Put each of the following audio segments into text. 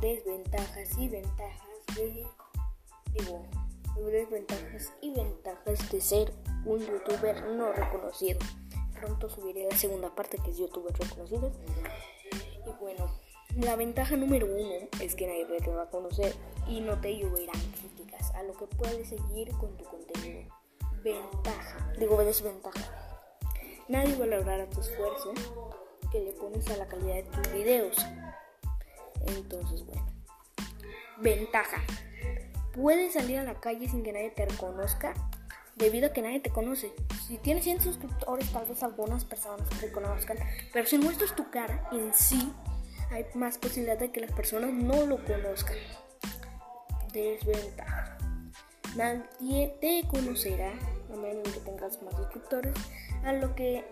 desventajas y ventajas de digo desventajas y ventajas de ser un youtuber no reconocido. Pronto subiré la segunda parte que es youtubers reconocidos. Y bueno, la ventaja número uno es que nadie te va a conocer y no te lloverán críticas a lo que puedes seguir con tu contenido. Ventaja, digo desventaja. Nadie va a lograr tu esfuerzo que le pones a la calidad de tus videos. Entonces, bueno. Ventaja. Puedes salir a la calle sin que nadie te reconozca debido a que nadie te conoce. Si tienes 100 suscriptores, tal vez algunas personas te conozcan, pero si muestras tu cara en sí, hay más posibilidad de que las personas no lo conozcan. Desventaja. Nadie te conocerá, a menos que tengas más suscriptores, a lo que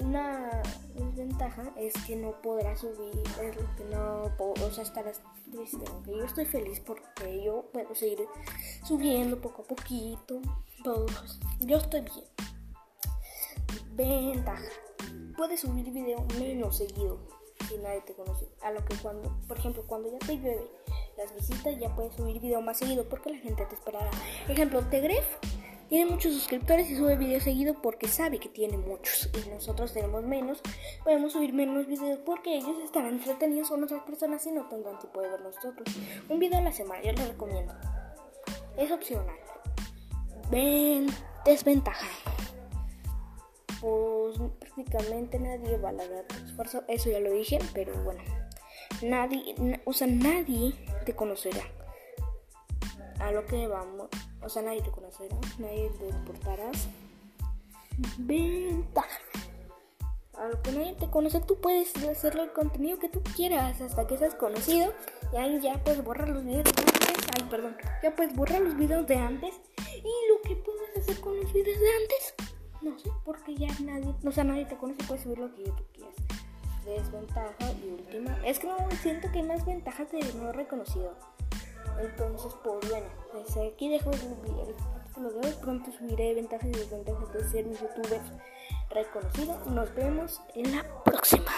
una desventaja es que no podrás subir, es lo que no, o sea, estarás triste. Aunque yo estoy feliz porque yo puedo seguir subiendo poco a poquito, todos. Yo estoy bien. Ventaja. Puedes subir video menos seguido si nadie te conoce. A lo que cuando, por ejemplo, cuando ya te llueve las visitas, ya puedes subir video más seguido porque la gente te esperará. Ejemplo, Tegref tiene muchos suscriptores y sube videos seguido porque sabe que tiene muchos y nosotros tenemos menos. Podemos subir menos videos porque ellos estarán entretenidos con otras personas y no tendrán tiempo de ver nosotros. Un video a la semana, yo les recomiendo. Es opcional. Ven, desventaja. Pues prácticamente nadie va a lograr tu esfuerzo. Eso ya lo dije, pero bueno. Nadie, o sea, nadie te conocerá. A lo que vamos o sea, nadie te conocerá, nadie te importarás. Ventaja. A lo que nadie te conoce, tú puedes hacerle el contenido que tú quieras hasta que seas conocido. Y ahí ya puedes borrar los videos de antes. Ay, perdón. Ya puedes borrar los videos de antes. Y lo que puedes hacer con los videos de antes, no sé, porque ya nadie, o sea, nadie te conoce, puedes subir lo que tú quieras. Desventaja y última. Es que no siento que hay más ventajas de no reconocido. Entonces, pues bueno, pues aquí dejo el, capítulo de hoy. Pronto subiré ventajas y desventajas de ser un youtuber reconocido. Nos vemos en la próxima.